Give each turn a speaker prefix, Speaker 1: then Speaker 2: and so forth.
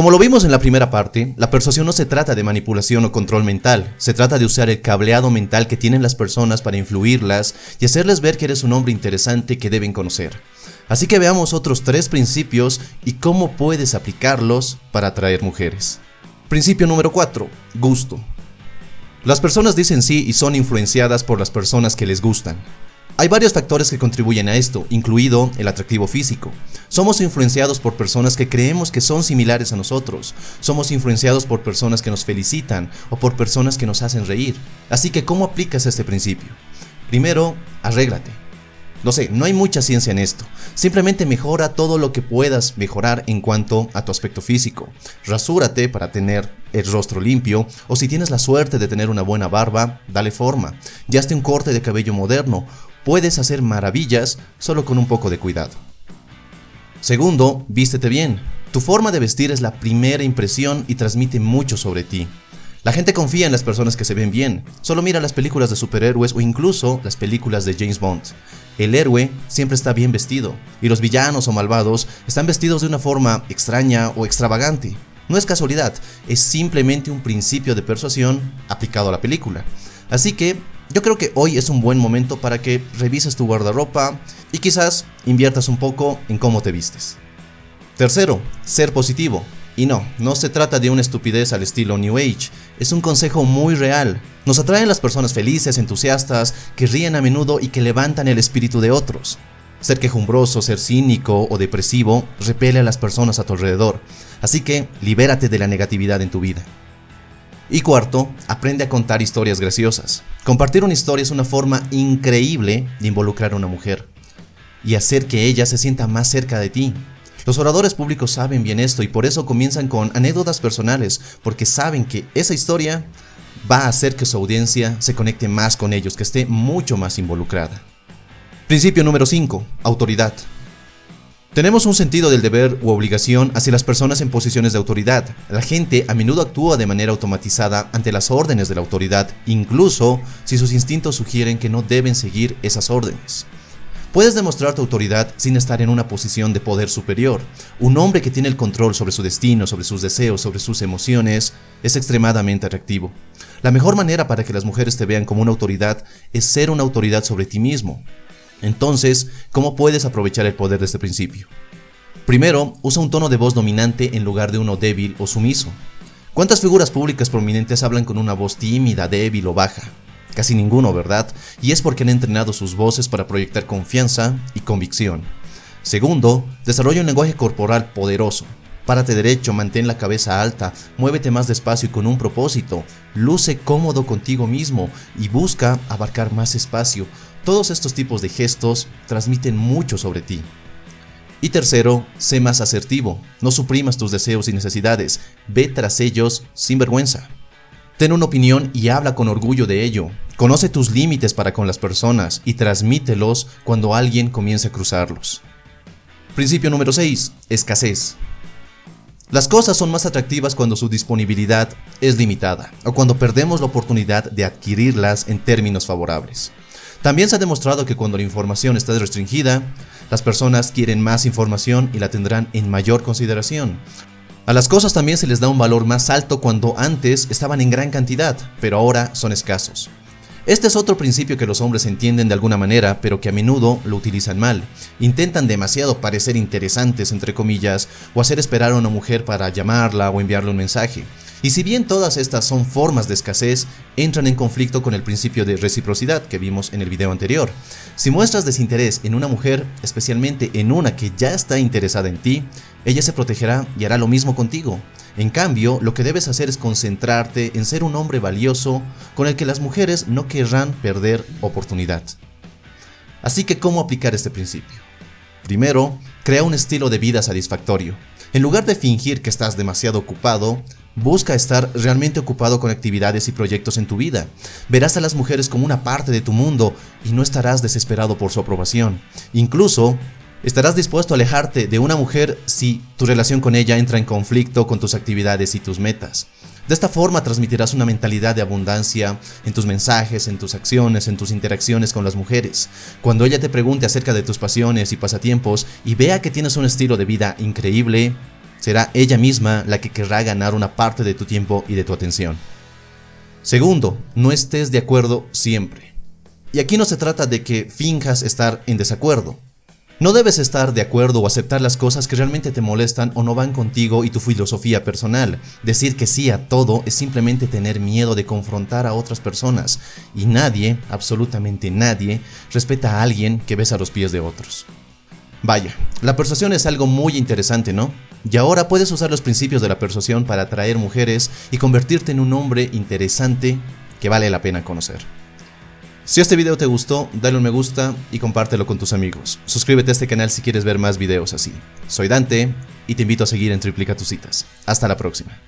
Speaker 1: Como lo vimos en la primera parte, la persuasión no se trata de manipulación o control mental, se trata de usar el cableado mental que tienen las personas para influirlas y hacerles ver que eres un hombre interesante que deben conocer. Así que veamos otros tres principios y cómo puedes aplicarlos para atraer mujeres. Principio número 4. Gusto. Las personas dicen sí y son influenciadas por las personas que les gustan. Hay varios factores que contribuyen a esto, incluido el atractivo físico. Somos influenciados por personas que creemos que son similares a nosotros. Somos influenciados por personas que nos felicitan o por personas que nos hacen reír. Así que, ¿cómo aplicas este principio? Primero, arréglate. No sé, no hay mucha ciencia en esto. Simplemente mejora todo lo que puedas mejorar en cuanto a tu aspecto físico. Rasúrate para tener el rostro limpio o si tienes la suerte de tener una buena barba, dale forma. Ya esté un corte de cabello moderno. Puedes hacer maravillas solo con un poco de cuidado. Segundo, vístete bien. Tu forma de vestir es la primera impresión y transmite mucho sobre ti. La gente confía en las personas que se ven bien. Solo mira las películas de superhéroes o incluso las películas de James Bond. El héroe siempre está bien vestido y los villanos o malvados están vestidos de una forma extraña o extravagante. No es casualidad, es simplemente un principio de persuasión aplicado a la película. Así que yo creo que hoy es un buen momento para que revises tu guardarropa y quizás inviertas un poco en cómo te vistes. Tercero, ser positivo. Y no, no se trata de una estupidez al estilo New Age, es un consejo muy real. Nos atraen las personas felices, entusiastas, que ríen a menudo y que levantan el espíritu de otros. Ser quejumbroso, ser cínico o depresivo repele a las personas a tu alrededor, así que libérate de la negatividad en tu vida. Y cuarto, aprende a contar historias graciosas. Compartir una historia es una forma increíble de involucrar a una mujer y hacer que ella se sienta más cerca de ti. Los oradores públicos saben bien esto y por eso comienzan con anécdotas personales, porque saben que esa historia va a hacer que su audiencia se conecte más con ellos, que esté mucho más involucrada. Principio número 5. Autoridad. Tenemos un sentido del deber u obligación hacia las personas en posiciones de autoridad. La gente a menudo actúa de manera automatizada ante las órdenes de la autoridad, incluso si sus instintos sugieren que no deben seguir esas órdenes. Puedes demostrar tu autoridad sin estar en una posición de poder superior. Un hombre que tiene el control sobre su destino, sobre sus deseos, sobre sus emociones, es extremadamente atractivo. La mejor manera para que las mujeres te vean como una autoridad es ser una autoridad sobre ti mismo. Entonces, ¿cómo puedes aprovechar el poder de este principio? Primero, usa un tono de voz dominante en lugar de uno débil o sumiso. ¿Cuántas figuras públicas prominentes hablan con una voz tímida, débil o baja? Casi ninguno, ¿verdad? Y es porque han entrenado sus voces para proyectar confianza y convicción. Segundo, desarrolla un lenguaje corporal poderoso. Párate derecho, mantén la cabeza alta, muévete más despacio y con un propósito. Luce cómodo contigo mismo y busca abarcar más espacio. Todos estos tipos de gestos transmiten mucho sobre ti. Y tercero, sé más asertivo. No suprimas tus deseos y necesidades. Ve tras ellos sin vergüenza. Ten una opinión y habla con orgullo de ello. Conoce tus límites para con las personas y transmítelos cuando alguien comience a cruzarlos. Principio número 6. Escasez. Las cosas son más atractivas cuando su disponibilidad es limitada o cuando perdemos la oportunidad de adquirirlas en términos favorables. También se ha demostrado que cuando la información está restringida, las personas quieren más información y la tendrán en mayor consideración, a las cosas también se les da un valor más alto cuando antes estaban en gran cantidad, pero ahora son escasos. Este es otro principio que los hombres entienden de alguna manera, pero que a menudo lo utilizan mal. Intentan demasiado parecer interesantes, entre comillas, o hacer esperar a una mujer para llamarla o enviarle un mensaje. Y si bien todas estas son formas de escasez, entran en conflicto con el principio de reciprocidad que vimos en el video anterior. Si muestras desinterés en una mujer, especialmente en una que ya está interesada en ti, ella se protegerá y hará lo mismo contigo. En cambio, lo que debes hacer es concentrarte en ser un hombre valioso con el que las mujeres no querrán perder oportunidad. Así que, ¿cómo aplicar este principio? Primero, crea un estilo de vida satisfactorio. En lugar de fingir que estás demasiado ocupado, Busca estar realmente ocupado con actividades y proyectos en tu vida. Verás a las mujeres como una parte de tu mundo y no estarás desesperado por su aprobación. Incluso, estarás dispuesto a alejarte de una mujer si tu relación con ella entra en conflicto con tus actividades y tus metas. De esta forma transmitirás una mentalidad de abundancia en tus mensajes, en tus acciones, en tus interacciones con las mujeres. Cuando ella te pregunte acerca de tus pasiones y pasatiempos y vea que tienes un estilo de vida increíble, será ella misma la que querrá ganar una parte de tu tiempo y de tu atención. Segundo, no estés de acuerdo siempre. Y aquí no se trata de que finjas estar en desacuerdo. No debes estar de acuerdo o aceptar las cosas que realmente te molestan o no van contigo y tu filosofía personal. Decir que sí a todo es simplemente tener miedo de confrontar a otras personas. Y nadie, absolutamente nadie, respeta a alguien que besa los pies de otros. Vaya, la persuasión es algo muy interesante, ¿no? Y ahora puedes usar los principios de la persuasión para atraer mujeres y convertirte en un hombre interesante que vale la pena conocer. Si este video te gustó, dale un me gusta y compártelo con tus amigos. Suscríbete a este canal si quieres ver más videos así. Soy Dante y te invito a seguir en Triplica tus citas. Hasta la próxima.